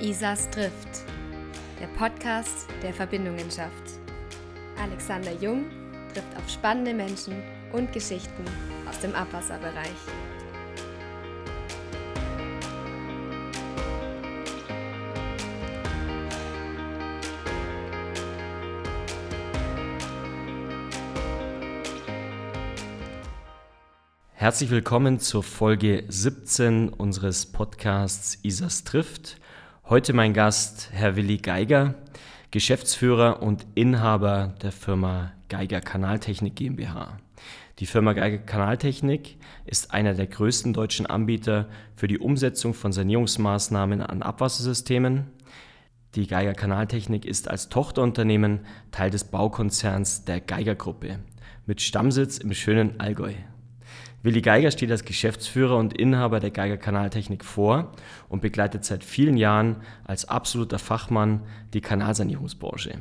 Isas Drift, der Podcast, der Verbindungen schafft. Alexander Jung trifft auf spannende Menschen und Geschichten aus dem Abwasserbereich. Herzlich willkommen zur Folge 17 unseres Podcasts Isas trifft. Heute mein Gast, Herr Willi Geiger, Geschäftsführer und Inhaber der Firma Geiger Kanaltechnik GmbH. Die Firma Geiger Kanaltechnik ist einer der größten deutschen Anbieter für die Umsetzung von Sanierungsmaßnahmen an Abwassersystemen. Die Geiger Kanaltechnik ist als Tochterunternehmen Teil des Baukonzerns der Geiger Gruppe mit Stammsitz im schönen Allgäu. Willi Geiger steht als Geschäftsführer und Inhaber der Geiger Kanaltechnik vor und begleitet seit vielen Jahren als absoluter Fachmann die Kanalsanierungsbranche.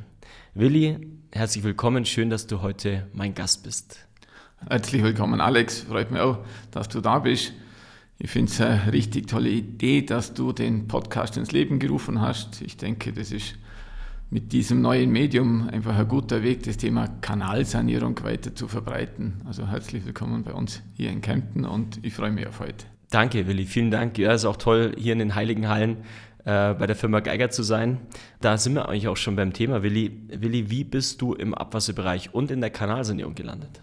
Willi, herzlich willkommen, schön, dass du heute mein Gast bist. Herzlich willkommen, Alex. Freut mich auch, dass du da bist. Ich finde es eine richtig tolle Idee, dass du den Podcast ins Leben gerufen hast. Ich denke, das ist mit diesem neuen Medium einfach ein guter Weg, das Thema Kanalsanierung weiter zu verbreiten. Also herzlich willkommen bei uns hier in Kempten und ich freue mich auf heute. Danke, Willi, vielen Dank. Ja, es ist auch toll, hier in den Heiligen Hallen äh, bei der Firma Geiger zu sein. Da sind wir eigentlich auch schon beim Thema. Willi, Willi, wie bist du im Abwasserbereich und in der Kanalsanierung gelandet?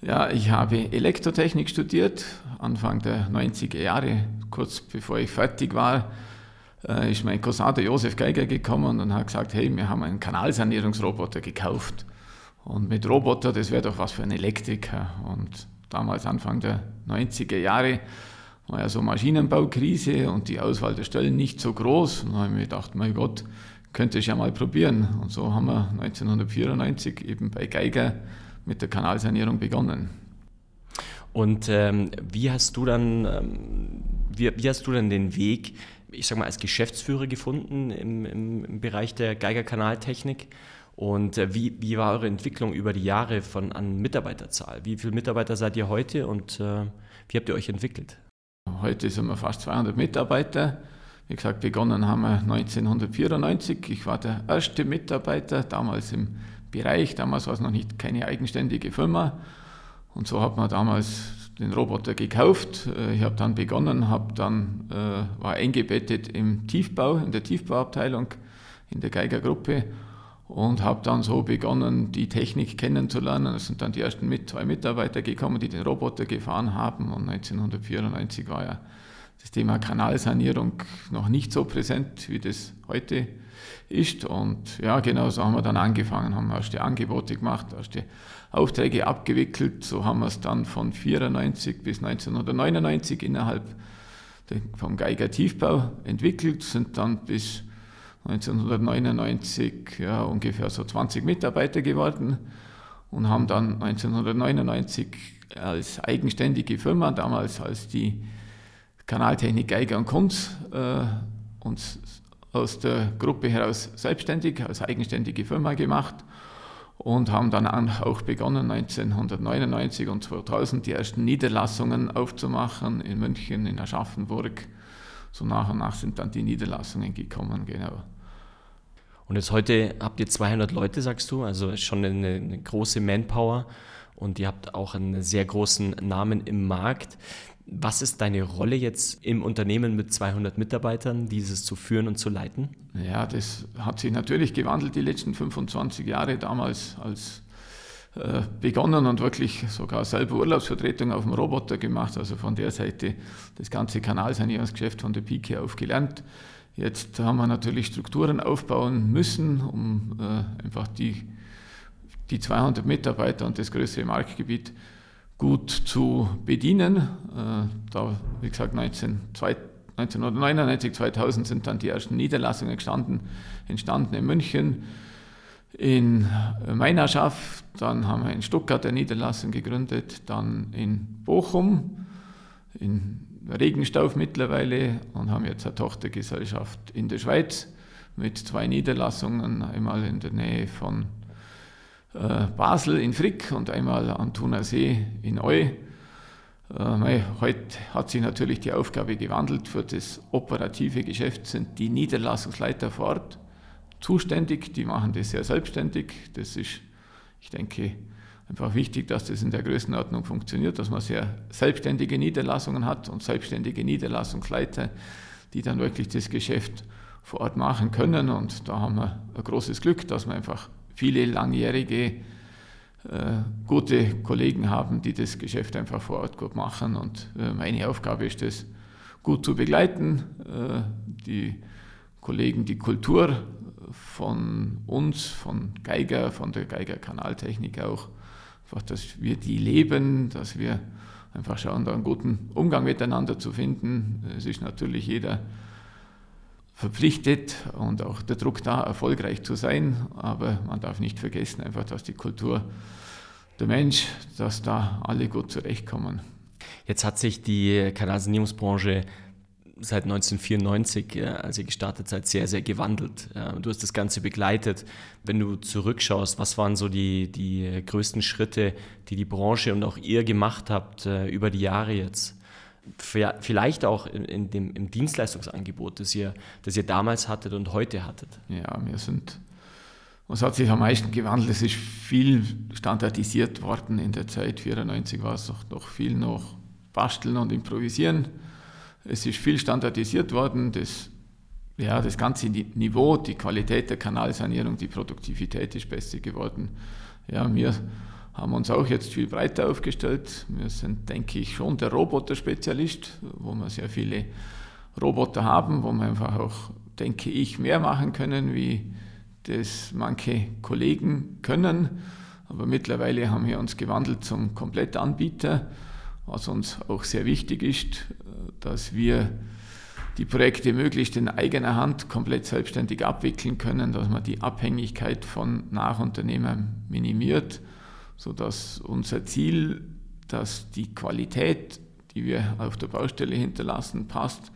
Ja, ich habe Elektrotechnik studiert, Anfang der 90er Jahre, kurz bevor ich fertig war äh, ist mein Cousin, der Josef Geiger, gekommen und hat gesagt, hey, wir haben einen Kanalsanierungsroboter gekauft. Und mit Roboter, das wäre doch was für ein Elektriker. Und damals, Anfang der 90er Jahre, war ja so Maschinenbaukrise und die Auswahl der Stellen nicht so groß. Und dann habe ich mir gedacht, mein Gott, könnte ich ja mal probieren. Und so haben wir 1994 eben bei Geiger mit der Kanalsanierung begonnen. Und ähm, wie hast du dann, ähm, wie, wie hast du dann den Weg ich sag mal, als Geschäftsführer gefunden im, im, im Bereich der Geigerkanaltechnik. Und äh, wie, wie war eure Entwicklung über die Jahre von an Mitarbeiterzahl? Wie viele Mitarbeiter seid ihr heute und äh, wie habt ihr euch entwickelt? Heute sind wir fast 200 Mitarbeiter. Wie gesagt, begonnen haben wir 1994. Ich war der erste Mitarbeiter damals im Bereich. Damals war es noch nicht keine eigenständige Firma. Und so hat man damals den Roboter gekauft. Äh, ich habe dann begonnen, habe dann, äh, war eingebettet im Tiefbau, in der Tiefbauabteilung in der Geigergruppe und habe dann so begonnen, die Technik kennenzulernen. Es sind dann die ersten mit, zwei Mitarbeiter gekommen, die den Roboter gefahren haben. Und 1994 war ja das Thema Kanalsanierung noch nicht so präsent, wie das heute ist. Und ja, genau so haben wir dann angefangen, haben erste Angebote gemacht, erste Aufträge abgewickelt. So haben wir es dann von 94 bis 1999 innerhalb vom Geiger Tiefbau entwickelt, sind dann bis 1999 ja, ungefähr so 20 Mitarbeiter geworden und haben dann 1999 als eigenständige Firma, damals als die Kanaltechnik Geiger und Kunz, äh, uns aus der Gruppe heraus selbstständig, als eigenständige Firma gemacht und haben dann auch begonnen, 1999 und 2000 die ersten Niederlassungen aufzumachen in München, in Aschaffenburg. So nach und nach sind dann die Niederlassungen gekommen, genau. Und jetzt heute habt ihr 200 Leute, sagst du, also schon eine, eine große Manpower und ihr habt auch einen sehr großen Namen im Markt. Was ist deine Rolle jetzt im Unternehmen mit 200 Mitarbeitern, dieses zu führen und zu leiten? Ja, das hat sich natürlich gewandelt die letzten 25 Jahre. Damals als äh, begonnen und wirklich sogar selber Urlaubsvertretung auf dem Roboter gemacht, also von der Seite das ganze Kanalsanierungsgeschäft von der Pike auf gelernt. Jetzt haben wir natürlich Strukturen aufbauen müssen, um äh, einfach die, die 200 Mitarbeiter und das größere Marktgebiet gut zu bedienen. Äh, da, wie gesagt, 19, 1999, 2000 sind dann die ersten Niederlassungen entstanden, entstanden in München, in Meinerschaft, dann haben wir in Stuttgart eine Niederlassung gegründet, dann in Bochum, in Regenstauf mittlerweile und haben jetzt eine Tochtergesellschaft in der Schweiz mit zwei Niederlassungen, einmal in der Nähe von Basel in Frick und einmal am Thuner See in Eu. Äh, Äh, heute hat sich natürlich die Aufgabe gewandelt. Für das operative Geschäft sind die Niederlassungsleiter vor Ort zuständig. Die machen das sehr selbstständig. Das ist, ich denke, einfach wichtig, dass das in der Größenordnung funktioniert, dass man sehr selbstständige Niederlassungen hat und selbstständige Niederlassungsleiter, die dann wirklich das Geschäft vor Ort machen können. Und da haben wir ein großes Glück, dass wir einfach viele langjährige äh, gute Kollegen haben, die das Geschäft einfach vor Ort gut machen. Und äh, meine Aufgabe ist es, gut zu begleiten, äh, die Kollegen die Kultur von uns, von Geiger, von der Geiger Kanaltechnik auch, einfach, dass wir die leben, dass wir einfach schauen, da einen guten Umgang miteinander zu finden. Es ist natürlich jeder verpflichtet und auch der Druck da, erfolgreich zu sein. Aber man darf nicht vergessen, einfach, dass die Kultur, der Mensch, dass da alle gut zurechtkommen. Jetzt hat sich die Kanalsanierungsbranche seit 1994, als ihr gestartet seid, sehr, sehr gewandelt. Du hast das Ganze begleitet. Wenn du zurückschaust, was waren so die, die größten Schritte, die die Branche und auch ihr gemacht habt äh, über die Jahre jetzt? Vielleicht auch in, in dem, im Dienstleistungsangebot, das ihr, das ihr damals hattet und heute hattet? Ja, wir sind, was hat sich am meisten gewandelt? Es ist viel standardisiert worden in der Zeit. 1994 war es noch, viel noch basteln und improvisieren. Es ist viel standardisiert worden. Das, ja, das ganze Niveau, die Qualität der Kanalsanierung, die Produktivität ist besser geworden. Ja, wir haben uns auch jetzt viel breiter aufgestellt. Wir sind, denke ich, schon der Roboter-Spezialist, wo wir sehr viele Roboter haben, wo wir einfach auch, denke ich, mehr machen können, wie das manche Kollegen können. Aber mittlerweile haben wir uns gewandelt zum Komplettanbieter, was uns auch sehr wichtig ist, dass wir die Projekte möglichst in eigener Hand komplett selbstständig abwickeln können, dass man die Abhängigkeit von Nachunternehmern minimiert sodass unser Ziel, dass die Qualität, die wir auf der Baustelle hinterlassen, passt,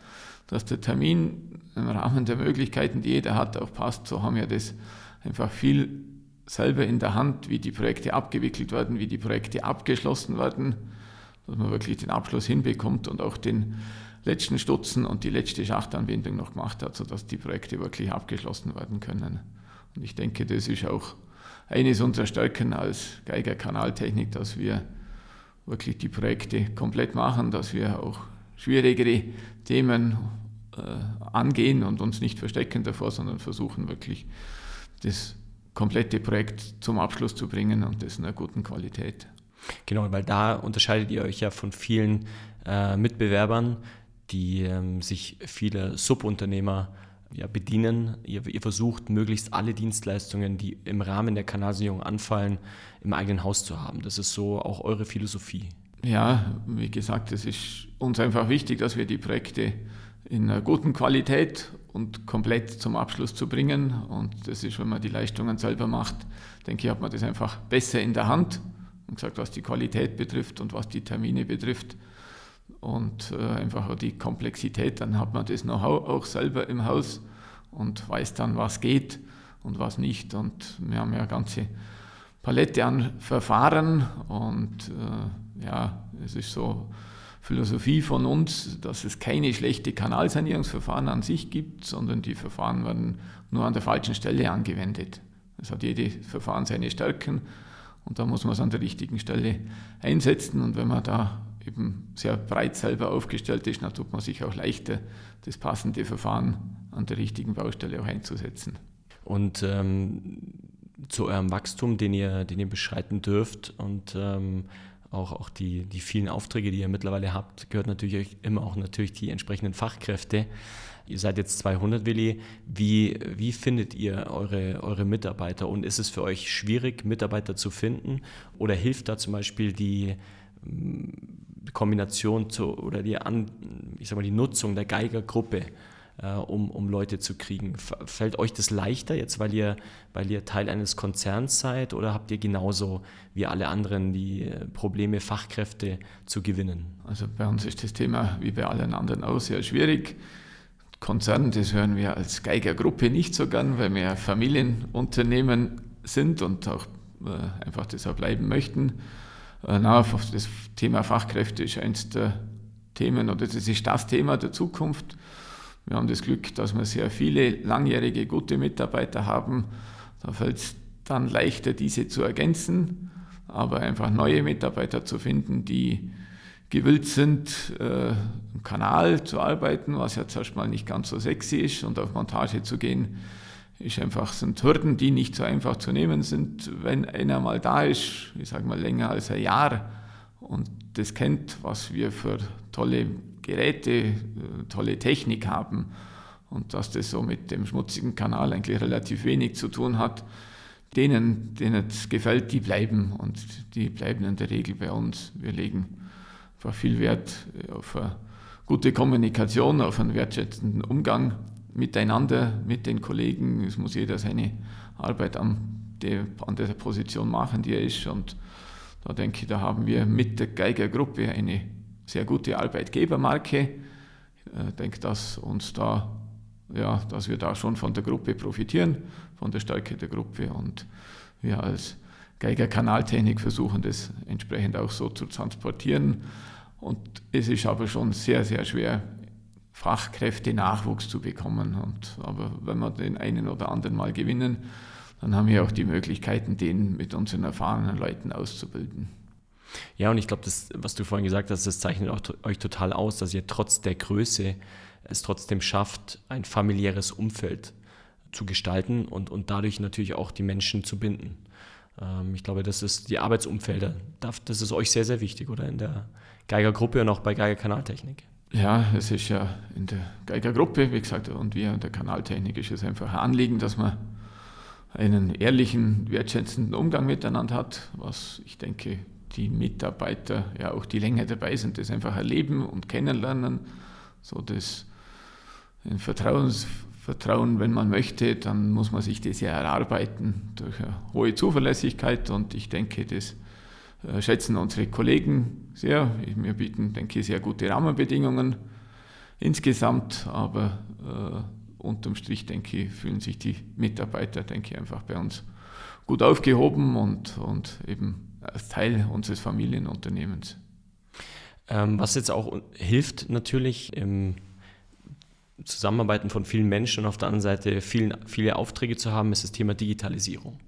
dass der Termin im Rahmen der Möglichkeiten, die jeder hat, auch passt. So haben wir das einfach viel selber in der Hand, wie die Projekte abgewickelt werden, wie die Projekte abgeschlossen werden, dass man wirklich den Abschluss hinbekommt und auch den letzten Stutzen und die letzte Schachtanbindung noch gemacht hat, sodass die Projekte wirklich abgeschlossen werden können. Und ich denke, das ist auch eines unserer Stärken als Geiger Kanaltechnik, dass wir wirklich die Projekte komplett machen, dass wir auch schwierigere Themen äh, angehen und uns nicht verstecken davor, sondern versuchen wirklich das komplette Projekt zum Abschluss zu bringen und das in einer guten Qualität. Genau, weil da unterscheidet ihr euch ja von vielen äh, Mitbewerbern, die ähm, sich viele Subunternehmer ja, bedienen. Ihr, ihr, versucht möglichst alle Dienstleistungen, die im Rahmen der Kanalsanierung anfallen, im eigenen Haus zu haben. Das ist so auch eure Philosophie. Ja, wie gesagt, es ist uns einfach wichtig, dass wir die Projekte in einer guten Qualität und komplett zum Abschluss zu bringen. Und das ist, wenn man die Leistungen selber macht, denke ich, hat man das einfach besser in der Hand. Und gesagt, was die Qualität betrifft und was die Termine betrifft und äh, einfach die Komplexität, dann hat man das Know-how auch selber im Haus und weiß dann, was geht und was nicht. Und wir haben ja eine ganze Palette an Verfahren und äh, ja, es ist so Philosophie von uns, dass es keine schlechte Kanalsanierungsverfahren an sich gibt, sondern die Verfahren werden nur an der falschen Stelle angewendet. Es hat jede Verfahren seine Stärken und da muss man es an der richtigen Stelle einsetzen. Und wenn man da eben sehr breit selber aufgestellt ist, dann tut man sich auch leichter, das passende Verfahren an der richtigen Baustelle auch einzusetzen. Und ähm, zu eurem Wachstum, den ihr, den ihr beschreiten dürft und ähm, auch, auch die, die vielen Aufträge, die ihr mittlerweile habt, gehört natürlich immer auch natürlich die entsprechenden Fachkräfte. Ihr seid jetzt 200, Willi. Wie, wie findet ihr eure, eure Mitarbeiter und ist es für euch schwierig, Mitarbeiter zu finden oder hilft da zum Beispiel die Kombination zu, oder die, An, ich sag mal, die Nutzung der Geigergruppe, äh, um, um Leute zu kriegen. Fällt euch das leichter jetzt, weil ihr, weil ihr Teil eines Konzerns seid oder habt ihr genauso wie alle anderen die äh, Probleme, Fachkräfte zu gewinnen? Also bei uns ist das Thema wie bei allen anderen auch sehr schwierig. Konzern, das hören wir als Geigergruppe nicht so gern, weil wir Familienunternehmen sind und auch äh, einfach deshalb bleiben möchten. Äh, na, das Thema Fachkräfte ist eines der Themen oder das ist das Thema der Zukunft. Wir haben das Glück, dass wir sehr viele langjährige, gute Mitarbeiter haben. Da fällt es dann leichter, diese zu ergänzen, aber einfach neue Mitarbeiter zu finden, die gewillt sind, äh, im Kanal zu arbeiten, was ja zuerst mal nicht ganz so sexy ist, und auf Montage zu gehen, ist einfach, sind Hürden, die nicht so einfach zu nehmen sind. Wenn einer mal da ist, ich sage mal länger als ein Jahr, und das kennt, was wir für tolle Geräte, äh, tolle Technik haben, und dass das so mit dem schmutzigen Kanal eigentlich relativ wenig zu tun hat, denen, denen es gefällt, die bleiben und die bleiben in der Regel bei uns. Wir legen einfach viel Wert auf eine gute Kommunikation, auf einen wertschätzenden Umgang miteinander, mit den Kollegen. Es muss jeder seine Arbeit an der, an der Position machen, die er ist. Und da denke ich, da haben wir mit der Geiger-Gruppe eine sehr gute Arbeitgebermarke. Ich denke, dass uns da, ja, dass wir da schon von der Gruppe profitieren, von der Stärke der Gruppe und wir als Geiger Kanaltechnik versuchen das entsprechend auch so zu transportieren. Und es ist aber schon sehr, sehr schwer, Fachkräfte-Nachwuchs zu bekommen. Und, aber wenn wir den einen oder anderen mal gewinnen, dann haben wir auch die Möglichkeiten, den mit unseren erfahrenen Leuten auszubilden. Ja, und ich glaube, das, was du vorhin gesagt hast, das zeichnet auch euch total aus, dass ihr trotz der Größe es trotzdem schafft, ein familiäres Umfeld zu gestalten und, und dadurch natürlich auch die Menschen zu binden. Ähm, ich glaube, das ist die Arbeitsumfelder. Das ist euch sehr, sehr wichtig, oder? In der Geigergruppe und auch bei Geiger Kanaltechnik. Ja, es ist ja in der Geigergruppe, wie gesagt, und wir in der Kanaltechnik ist es einfach ein Anliegen, dass man einen ehrlichen, wertschätzenden Umgang miteinander hat, was ich denke, die Mitarbeiter, ja auch die länger dabei sind, das einfach erleben und kennenlernen, so das ein Vertrauens, Vertrauen, wenn man möchte, dann muss man sich das ja erarbeiten durch eine hohe Zuverlässigkeit und ich denke, das schätzen unsere Kollegen sehr. Wir bieten, denke ich, sehr gute Rahmenbedingungen insgesamt, aber äh, unterm Strich, denke ich, fühlen sich die Mitarbeiter, denke ich, einfach bei uns gut aufgehoben und, und eben als Teil unseres Familienunternehmens. Ähm, was jetzt auch hilft natürlich im Zusammenarbeiten von vielen Menschen und auf der anderen Seite vielen, viele Aufträge zu haben, ist das Thema Digitalisierung.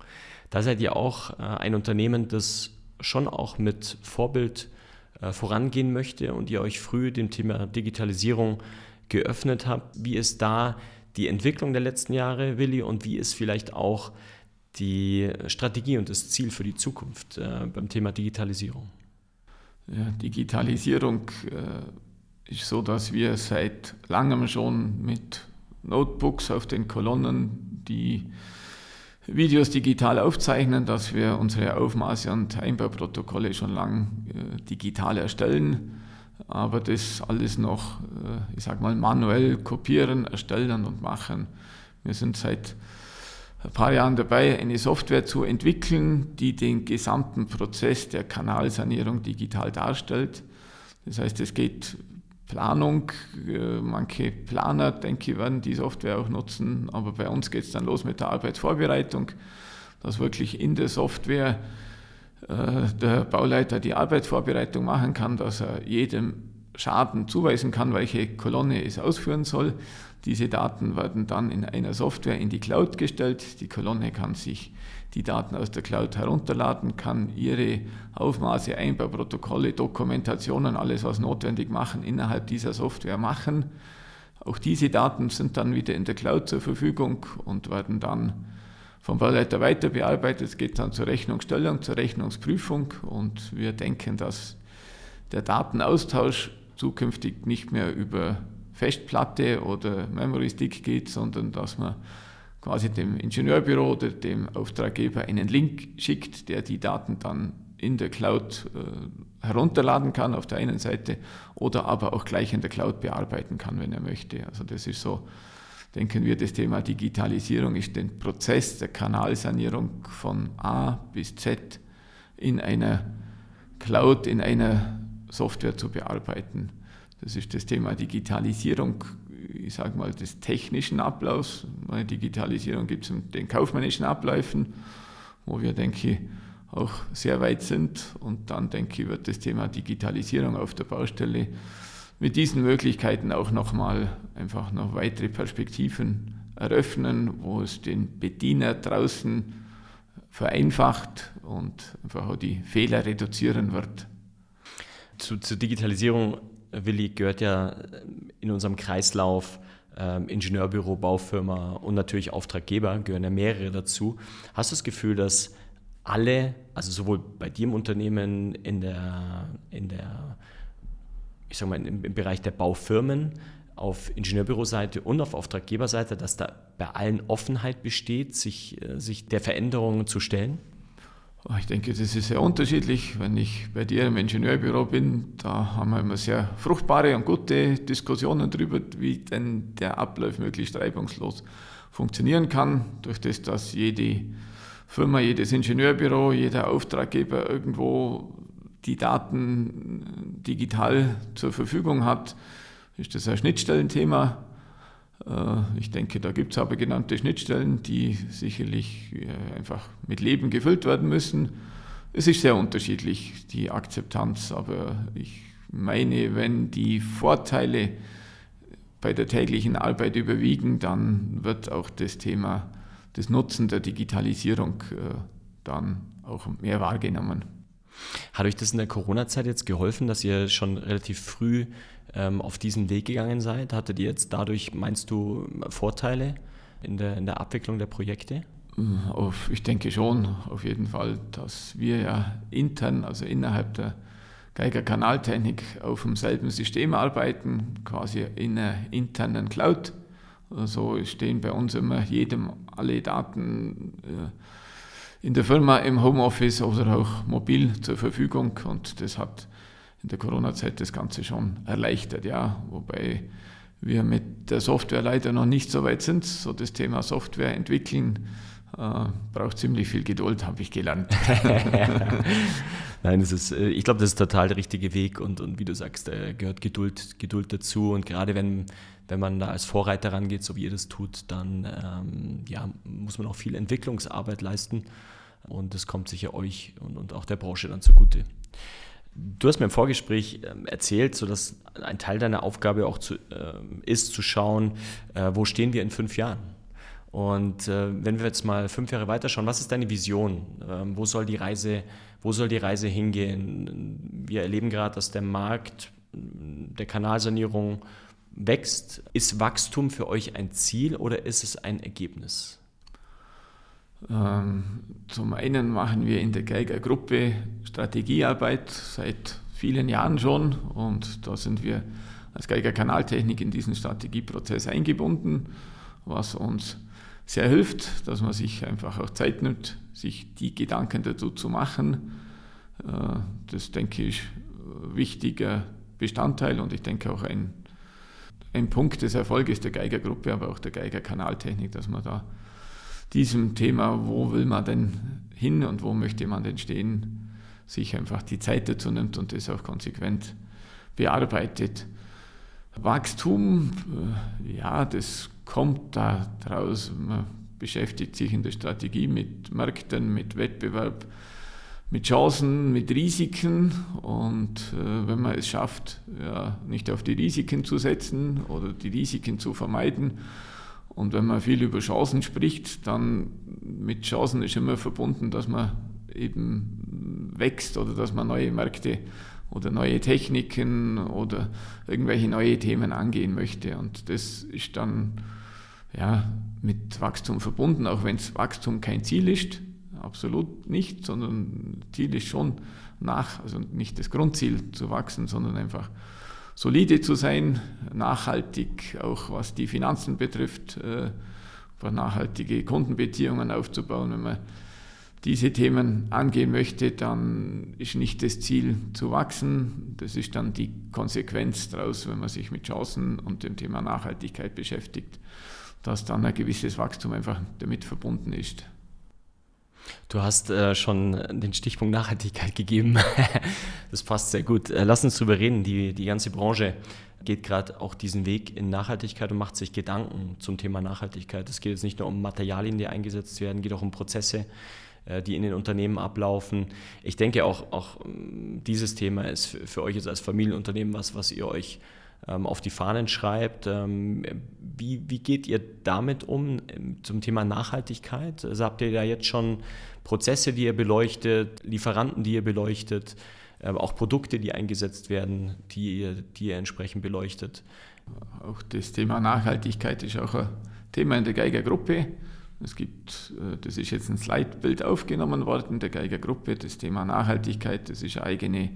Da seid ihr auch äh, ein Unternehmen, das schon auch mit Vorbild äh, vorangehen möchte und ihr euch früh dem Thema Digitalisierung geöffnet habt. Wie ist da die Entwicklung der letzten Jahre, Willi, und wie ist vielleicht auch die Strategie und das Ziel für die Zukunft äh, beim Thema Digitalisierung? Ja, Digitalisierung ist so, dass wir seit langem schon mit Notebooks auf den Kolonnen die Videos digital aufzeichnen, dass wir unsere Aufmaße und Einbauprotokolle schon lang äh, digital erstellen, aber das alles noch, äh, ich sag mal, manuell kopieren, erstellen und machen. Wir sind seit ein paar Jahren dabei, eine Software zu entwickeln, die den gesamten Prozess der Kanalsanierung digital darstellt. Das heißt, es geht Planung. Äh, manche Planer, denke ich, werden die Software auch nutzen, aber bei uns geht es dann los mit der Arbeitsvorbereitung, dass wirklich in der Software äh, der Bauleiter die Arbeitsvorbereitung machen kann, dass er jedem Schaden zuweisen kann, welche Kolonne es ausführen soll. Diese Daten werden dann in einer Software in die Cloud gestellt. Die Kolonne kann sich die Daten aus der Cloud herunterladen, kann ihre Aufmaße, Einbauprotokolle, Dokumentationen, alles was notwendig machen, innerhalb dieser Software machen. Auch diese Daten sind dann wieder in der Cloud zur Verfügung und werden dann vom Bauleiter weiter bearbeitet. Es geht dann zur Rechnungsstellung, zur Rechnungsprüfung und wir denken, dass der Datenaustausch zukünftig nicht mehr über Festplatte oder Memory Stick geht, sondern dass man quasi dem Ingenieurbüro oder dem Auftraggeber einen Link schickt, der die Daten dann in der Cloud äh, herunterladen kann auf der einen Seite oder aber auch gleich in der Cloud bearbeiten kann, wenn er möchte. Also das ist so, denken wir, das Thema Digitalisierung ist den Prozess der Kanalsanierung von A bis Z in einer Cloud, in einer Software zu bearbeiten. Das ist das Thema Digitalisierung ich sage mal, des technischen Ablaufs. Bei Digitalisierung gibt es den kaufmännischen Abläufen, wo wir, denke ich, auch sehr weit sind. Und dann denke ich, wird das Thema Digitalisierung auf der Baustelle mit diesen Möglichkeiten auch nochmal einfach noch weitere Perspektiven eröffnen, wo es den Bediener draußen vereinfacht und einfach auch die Fehler reduzieren wird. Zu, zur Digitalisierung, Willi, gehört ja in unserem Kreislauf ähm, Ingenieurbüro, Baufirma und natürlich Auftraggeber, gehören ja mehrere dazu. Hast du das Gefühl, dass alle, also sowohl bei dir im Unternehmen, in der, in der ich sag mal, im, im Bereich der Baufirmen, auf Ingenieurbüroseite und auf Auftraggeberseite, dass da bei allen Offenheit besteht, sich, äh, sich der Veränderungen zu stellen? Oh, ich denke, das ist sehr unterschiedlich. Wenn ich bei dir im Ingenieurbüro bin, da haben wir immer sehr fruchtbare und gute Diskussionen darüber, wie denn der Ablauf möglichst reibungslos funktionieren kann, durch das, dass jede Firma, jedes Ingenieurbüro, jeder Auftraggeber irgendwo die Daten digital zur Verfügung hat, ist das ein Schnittstellenthema. Äh, ich denke, da gibt es aber genannte Schnittstellen, die sicherlich äh, einfach mit Leben gefüllt werden müssen. Es ist sehr unterschiedlich, die Akzeptanz, aber ich meine, wenn die Vorteile bei der täglichen Arbeit überwiegen, dann wird auch das Thema des Nutzen der Digitalisierung äh, dann auch mehr wahrgenommen. Hat euch das in der Corona-Zeit jetzt geholfen, dass ihr schon relativ früh ähm, auf diesen Weg gegangen seid? Hattet ihr jetzt dadurch, meinst du, Vorteile in der, in der Abwicklung der Projekte? Auf, ich denke schon, auf jeden Fall, dass wir ja intern, also innerhalb der Geiger Kanaltechnik auf demselben System arbeiten, quasi in einer internen Cloud. So also stehen bei uns immer jedem alle Daten äh, in der Firma im Homeoffice oder auch mobil zur Verfügung und das hat in der Corona-Zeit das Ganze schon erleichtert, ja, wobei wir mit der Software leider noch nicht so weit sind. So das Thema Software entwickeln äh, braucht ziemlich viel Geduld, habe ich gelernt. Nein, das ist, äh, ich glaube, das ist total der richtige Weg und, und wie du sagst, äh, gehört Geduld, Geduld dazu. Und gerade wenn, wenn man da als Vorreiter rangeht, so wie ihr das tut, dann ähm, ja, muss man auch viel Entwicklungsarbeit leisten. Und das kommt sicher euch und, und auch der Branche dann zugute. Du hast mir im Vorgespräch ähm, erzählt, so dass ein Teil deiner Aufgabe auch zu, äh, ist, zu schauen, äh, wo stehen wir in fünf Jahren. Und äh, wenn wir jetzt mal fünf Jahre weiterschauen, was ist deine Vision? Ähm, wo, soll die Reise, wo soll die Reise hingehen? Wir erleben gerade, dass der Markt der Kanalsanierung wächst. Ist Wachstum für euch ein Ziel oder ist es ein Ergebnis? Ähm, zum einen machen wir in der Geiger Gruppe Strategiearbeit seit vielen Jahren schon und da sind wir als Geiger Kanaltechnik in diesen Strategieprozess eingebunden, was uns sehr hilft, dass man sich einfach auch Zeit nimmt, sich die Gedanken dazu zu machen. Äh, das denke ich ein wichtiger Bestandteil und ich denke auch ein, ein Punkt des Erfolges der Geiger Gruppe, aber auch der Geiger Kanaltechnik, dass man da diesem Thema, wo will man denn hin und wo möchte man denn stehen, sich einfach die Zeit dazu nimmt und das auch konsequent bearbeitet. Wachstum, äh, ja, das kommt da draus. Man beschäftigt sich in der Strategie mit Märkten, mit Wettbewerb, mit Chancen, mit Risiken. Und äh, wenn man es schafft, ja, nicht auf die Risiken zu setzen oder die Risiken zu vermeiden, und wenn man viel über Chancen spricht, dann mit Chancen ist immer verbunden, dass man eben wächst oder dass man neue Märkte oder neue Techniken oder irgendwelche neue Themen angehen möchte. Und das ist dann ja, mit Wachstum verbunden, auch wenn Wachstum kein Ziel ist, absolut nicht, sondern Ziel ist schon nach, also nicht das Grundziel zu wachsen, sondern einfach solide zu sein, nachhaltig, auch was die Finanzen betrifft, äh, nachhaltige Kundenbeziehungen aufzubauen. Wenn man diese Themen angehen möchte, dann ist nicht das Ziel zu wachsen. Das ist dann die Konsequenz daraus, wenn man sich mit Chancen und dem Thema Nachhaltigkeit beschäftigt, dass dann ein gewisses Wachstum einfach damit verbunden ist. Du hast äh, schon den Stichpunkt Nachhaltigkeit gegeben. das passt sehr gut. Äh, lass uns darüber reden. Die, die ganze Branche geht gerade auch diesen Weg in Nachhaltigkeit und macht sich Gedanken zum Thema Nachhaltigkeit. Es geht jetzt nicht nur um Materialien, die eingesetzt werden, geht auch um Prozesse, äh, die in den Unternehmen ablaufen. Ich denke auch, auch ähm, dieses Thema ist für euch jetzt als Familienunternehmen was, was ihr euch ähm, auf die Fahnen schreibt. Ähm, wie, wie geht ihr damit um zum Thema Nachhaltigkeit? Also habt ihr da jetzt schon Prozesse, die ihr beleuchtet, Lieferanten, die ihr beleuchtet, auch Produkte, die eingesetzt werden, die ihr, die ihr entsprechend beleuchtet? Auch das Thema Nachhaltigkeit ist auch ein Thema in der Geigergruppe. Es gibt, äh, das ist jetzt ein Slidebild aufgenommen worden der Geigergruppe, das Thema Nachhaltigkeit, das ist eine eigene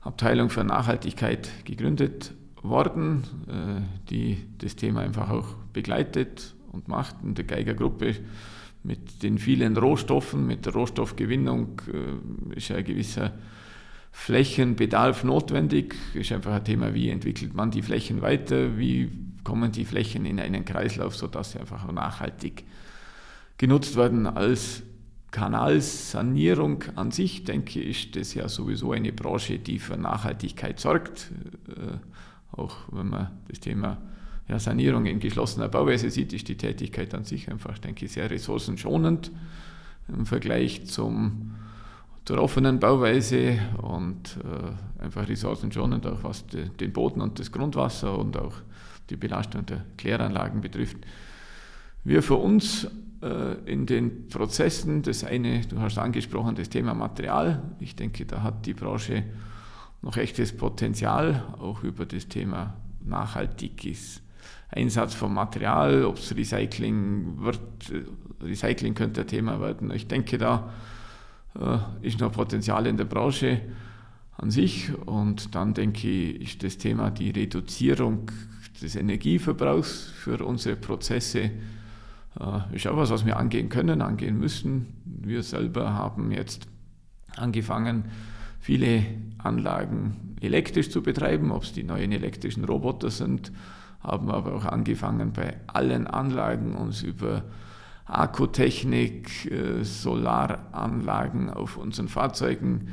Abteilung für Nachhaltigkeit gegründet worden, äh, die das Thema einfach auch begleitet und macht. In der Geigergruppe mit den vielen Rohstoffen, mit der Rohstoffgewinnung äh, ist ein gewisser Flächenbedarf notwendig. Ist einfach ein Thema, wie entwickelt man die Flächen weiter, wie kommen die Flächen in einen Kreislauf, sodass sie einfach nachhaltig genutzt werden als Kanalsanierung an sich, denke ich, ist das ja sowieso eine Branche, die für Nachhaltigkeit sorgt. Äh, auch wenn man das Thema ja, Sanierung in geschlossener Bauweise sieht, ist die Tätigkeit an sich einfach, denke ich, sehr ressourcenschonend im Vergleich zum, zur offenen Bauweise und äh, einfach ressourcenschonend, auch was de, den Boden und das Grundwasser und auch die Belastung der Kläranlagen betrifft. Wir für uns äh, in den Prozessen, das eine, du hast angesprochen, das Thema Material. Ich denke, da hat die Branche noch echtes Potenzial, auch über das Thema nachhaltiges Einsatz von Material, ob es Recycling wird, Recycling könnte ein Thema werden. Ich denke, da äh, ist noch Potenzial in der Branche an sich und dann denke ich, ist das Thema die Reduzierung des Energieverbrauchs für unsere Prozesse äh, ist auch was, was wir angehen können, angehen müssen. Wir selber haben jetzt angefangen, viele Anlagen elektrisch zu betreiben, ob es die neuen elektrischen Roboter sind, haben aber auch angefangen, bei allen Anlagen uns über Akkutechnik, äh, Solaranlagen auf unseren Fahrzeugen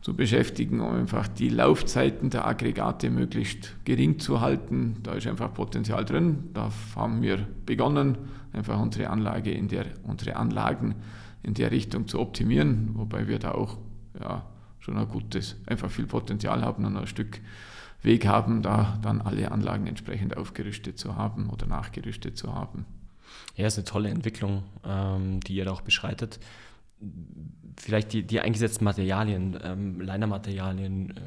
zu beschäftigen, um einfach die Laufzeiten der Aggregate möglichst gering zu halten. Da ist einfach Potenzial drin. Da haben wir begonnen, einfach unsere Anlage in der, unsere Anlagen in der Richtung zu optimieren, wobei wir da auch ja, schon ein gutes, einfach viel Potenzial haben und ein Stück Weg haben, da dann alle Anlagen entsprechend aufgerüstet zu haben oder nachgerüstet zu haben. Ja, ist eine tolle Entwicklung, ähm, die ihr da auch beschreitet vielleicht die, die eingesetzten Materialien, ähm, Leinermaterialien. Äh,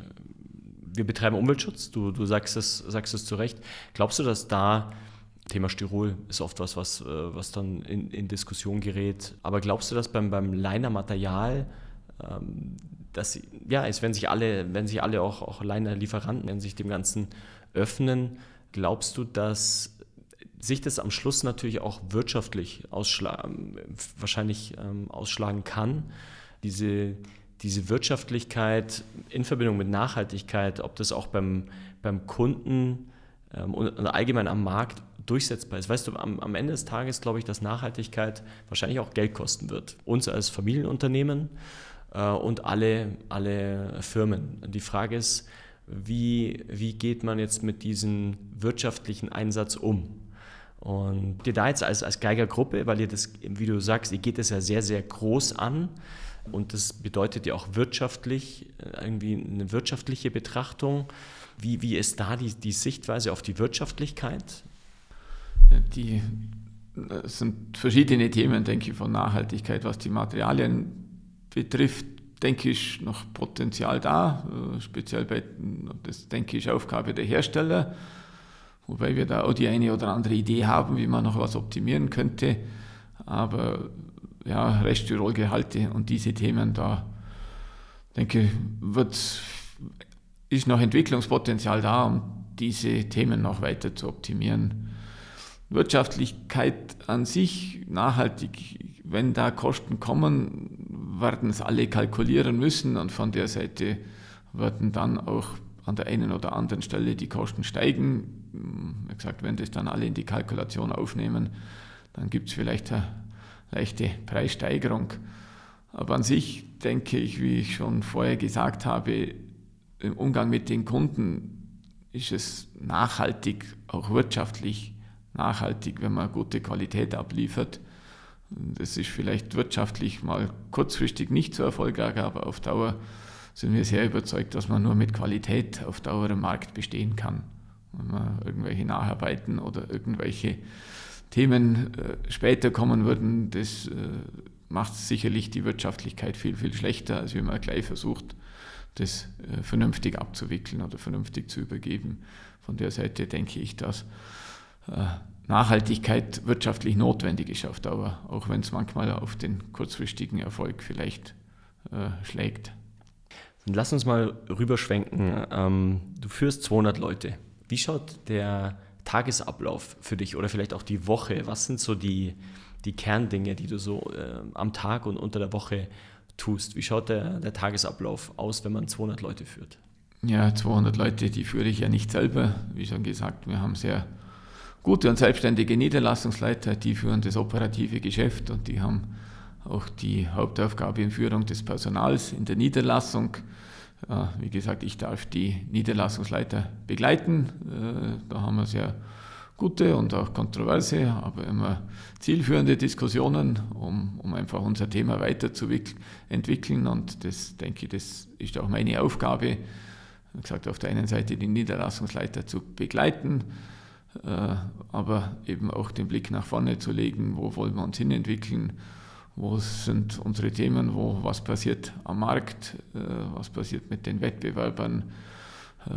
wir betreiben Umweltschutz, du, du sagst, es, sagst es zu Recht. Glaubst du, dass da, Thema Styrol ist oft was, was, äh, was dann in, in Diskussion gerät, aber glaubst du, dass beim, beim Leinermaterial, ähm, dass, ja, es, wenn sich alle, wenn sich alle auch, auch Leiner-Lieferanten, wenn sich dem Ganzen öffnen, glaubst du, dass sich das am Schluss natürlich auch wirtschaftlich ausschlagen, wahrscheinlich ähm, ausschlagen kann. Diese, diese Wirtschaftlichkeit in Verbindung mit Nachhaltigkeit, ob das auch beim, beim Kunden ähm, und allgemein am Markt durchsetzbar ist. Weißt du, am, am Ende des Tages glaube ich, dass Nachhaltigkeit wahrscheinlich auch Geld kosten wird. Uns als Familienunternehmen und alle, alle Firmen. Die Frage ist, wie, wie geht man jetzt mit diesem wirtschaftlichen Einsatz um? Und ihr da jetzt als, als Geigergruppe, weil ihr das, wie du sagst, ihr geht das ja sehr, sehr groß an und das bedeutet ja auch wirtschaftlich, äh, irgendwie eine wirtschaftliche Betrachtung. Wie, wie ist da die, die Sichtweise auf die Wirtschaftlichkeit? Die es sind verschiedene Themen, denke ich, von Nachhaltigkeit. Was die Materialien betrifft, denke ich, noch Potenzial da. Äh, speziell bei, das denke ich, Aufgabe der Hersteller wobei wir da auch die eine oder andere Idee haben, wie man noch was optimieren könnte. Aber ja, Reststyrolgehalte und diese Themen, da denke ich, wird, ist noch Entwicklungspotenzial da, um diese Themen noch weiter zu optimieren. Wirtschaftlichkeit an sich, nachhaltig, wenn da Kosten kommen, werden es alle kalkulieren müssen und von der Seite werden dann auch an der einen oder anderen Stelle die Kosten steigen. Wie gesagt, wenn das dann alle in die Kalkulation aufnehmen, dann gibt es vielleicht eine leichte Preissteigerung. Aber an sich denke ich, wie ich schon vorher gesagt habe, im Umgang mit den Kunden ist es nachhaltig, auch wirtschaftlich nachhaltig, wenn man gute Qualität abliefert. Das ist vielleicht wirtschaftlich mal kurzfristig nicht so erfolgreich, aber auf Dauer sind wir sehr überzeugt, dass man nur mit Qualität auf Dauer im Markt bestehen kann. Wenn man irgendwelche Nacharbeiten oder irgendwelche Themen äh, später kommen würden, das äh, macht sicherlich die Wirtschaftlichkeit viel, viel schlechter, als wenn man gleich versucht, das äh, vernünftig abzuwickeln oder vernünftig zu übergeben. Von der Seite denke ich, dass Nachhaltigkeit wirtschaftlich notwendig ist auf Dauer, auch wenn es manchmal auf den kurzfristigen Erfolg vielleicht äh, schlägt. Lass uns mal rüberschwenken. Ähm, du führst 200 Leute. Wie schaut der Tagesablauf für dich oder vielleicht auch die Woche? Was sind so die, die Kerndinge, die du so äh, am Tag und unter der Woche tust? Wie schaut der, der Tagesablauf aus, wenn man 200 Leute führt? Ja, 200 Leute, die führe ich ja nicht selber. Wie schon gesagt, wir haben sehr gute und selbstständige Niederlassungsleiter, die führen das operative Geschäft und die haben auch die Hauptaufgabe in Führung des Personals in der Niederlassung. Wie gesagt, ich darf die Niederlassungsleiter begleiten. Äh, da haben wir sehr gute und auch kontroverse, aber immer zielführende Diskussionen, um, um einfach unser Thema weiterzuentwickeln. Und das denke ich, das ist auch meine Aufgabe. Wie gesagt, auf der einen Seite die Niederlassungsleiter zu begleiten, äh, aber eben auch den Blick nach vorne zu legen, wo wollen wir uns hinentwickeln wo sind unsere Themen, wo was passiert am Markt, äh, was passiert mit den Wettbewerbern, äh,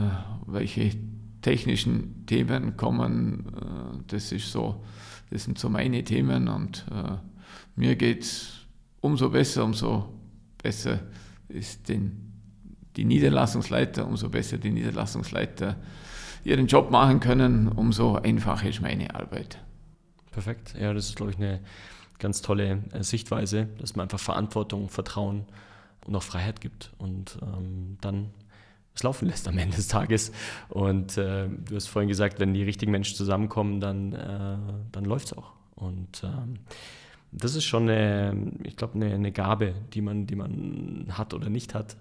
welche technischen Themen kommen. Äh, das ist so, das sind so meine Themen und mir geht es umso besser, umso besser ist den, die Niederlassungsleiter, umso besser die Niederlassungsleiter ihren Job machen können, umso einfacher ist meine Arbeit. Perfekt. Ja, das ist, glaube ich, eine ganz tolle äh, Sichtweise, dass man einfach Verantwortung, Vertrauen und auch Freiheit gibt und ähm, dann es laufen lässt am Ende des Tages. Und äh, du hast vorhin gesagt, wenn die richtigen Menschen zusammenkommen, dann, äh, dann läuft es auch. Und ähm, das ist schon eine, ich glaube, eine, eine, Gabe, die man, die man hat oder nicht hat,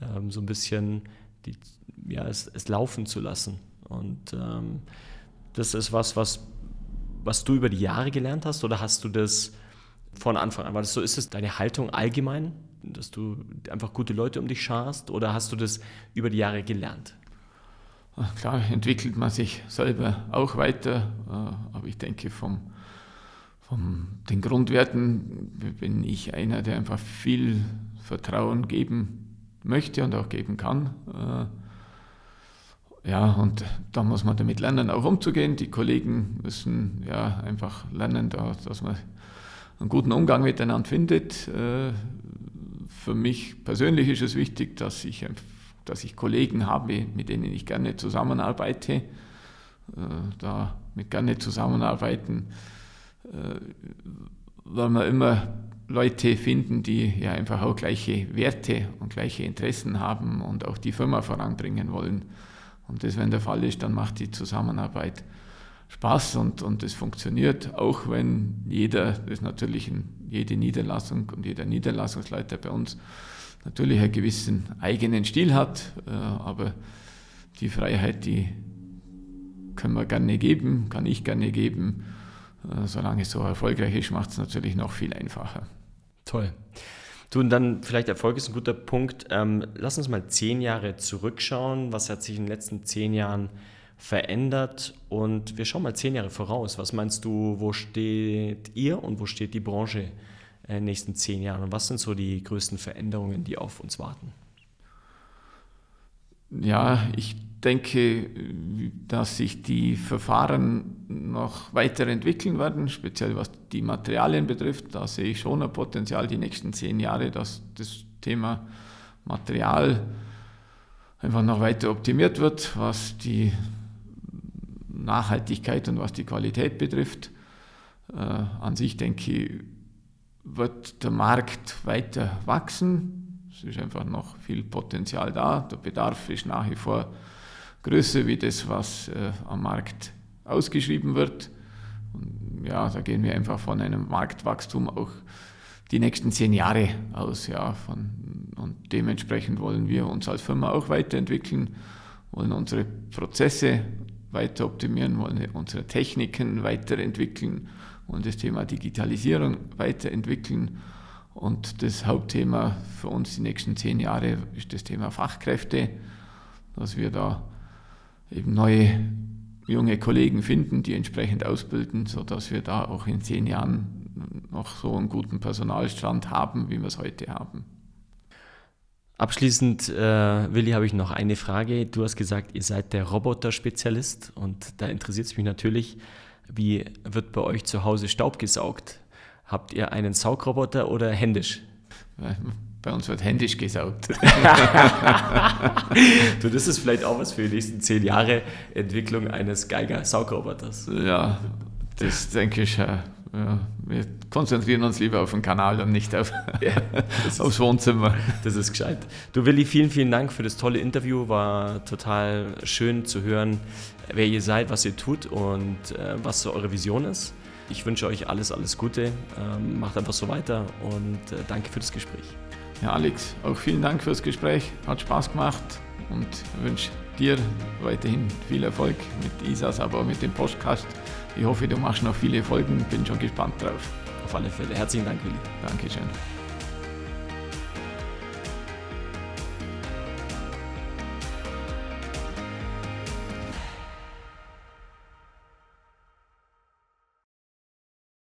ähm, so ein bisschen die, ja, es, es laufen zu lassen. Und ähm, das ist was, was was du über die Jahre gelernt hast oder hast du das von Anfang an? War das so, ist es deine Haltung allgemein, dass du einfach gute Leute um dich scharst oder hast du das über die Jahre gelernt? Klar, entwickelt man sich selber auch weiter, äh, aber ich denke, vom, von den Grundwerten bin ich einer, der einfach viel Vertrauen geben möchte und auch geben kann. Ja, und da muss man damit lernen, auch umzugehen. Die Kollegen müssen ja einfach lernen, dass man einen guten Umgang miteinander findet. Äh, für mich persönlich ist es wichtig, dass ich, dass ich Kollegen habe, mit denen ich gerne zusammenarbeite. Äh, da mit gerne zusammenarbeiten, äh, weil wir immer Leute finden, die ja einfach auch gleiche Werte und gleiche Interessen haben und auch die Firma voranbringen wollen. Und das, wenn der Fall ist, dann macht die Zusammenarbeit Spaß und, und das funktioniert, auch wenn jeder, das ist natürlich jede Niederlassung und jeder Niederlassungsleiter bei uns natürlich einen gewissen eigenen Stil hat, äh, aber die Freiheit, die können wir gerne geben, kann ich gerne geben. Äh, solange es so erfolgreich ist, macht es natürlich noch viel einfacher. Toll. Du, und dann vielleicht Erfolg ist ein guter Punkt. Ähm, lass uns mal zehn Jahre zurückschauen. Was hat sich in den letzten zehn Jahren verändert? Und wir schauen mal zehn Jahre voraus. Was meinst du, wo steht ihr und wo steht die Branche in den nächsten zehn Jahren? Und was sind so die größten Veränderungen, die auf uns warten? Ja, ich denke, dass sich die Verfahren noch weiterentwickeln werden, speziell was die Materialien betrifft. Da sehe ich schon ein Potenzial die nächsten zehn Jahre, dass das Thema Material einfach noch weiter optimiert wird, was die Nachhaltigkeit und was die Qualität betrifft. Äh, an sich denke ich, wird der Markt weiter wachsen. Es ist einfach noch viel Potenzial da. Der Bedarf ist nach wie vor größer wie das, was äh, am Markt ausgeschrieben wird. Und ja, da gehen wir einfach von einem Marktwachstum auch die nächsten zehn Jahre aus. Ja, von, und dementsprechend wollen wir uns als Firma auch weiterentwickeln, wollen unsere Prozesse weiter optimieren, wollen unsere Techniken weiterentwickeln, wollen das Thema Digitalisierung weiterentwickeln. Und das Hauptthema für uns die nächsten zehn Jahre ist das Thema Fachkräfte, dass wir da eben neue junge Kollegen finden, die entsprechend ausbilden, sodass wir da auch in zehn Jahren noch so einen guten Personalstand haben, wie wir es heute haben. Abschließend, äh, Willi, habe ich noch eine Frage. Du hast gesagt, ihr seid der Roboter-Spezialist und da interessiert es mich natürlich, wie wird bei euch zu Hause Staub gesaugt? Habt ihr einen Saugroboter oder händisch? Bei uns wird händisch gesaugt. du, das ist vielleicht auch was für die nächsten zehn Jahre Entwicklung eines Geiger-Saugroboters. Ja, das denke ich. Ja, wir konzentrieren uns lieber auf den Kanal und nicht auf, ja, aufs Wohnzimmer. Das ist gescheit. Du Willi, vielen, vielen Dank für das tolle Interview. War total schön zu hören, wer ihr seid, was ihr tut und äh, was so eure Vision ist. Ich wünsche euch alles, alles Gute. Ähm, macht einfach so weiter und äh, danke für das Gespräch. Ja, Alex, auch vielen Dank fürs Gespräch. Hat Spaß gemacht und wünsche dir weiterhin viel Erfolg mit ISAS, aber auch mit dem Podcast. Ich hoffe, du machst noch viele Folgen. Bin schon gespannt drauf. Auf alle Fälle. Herzlichen Dank, Willi. Dankeschön.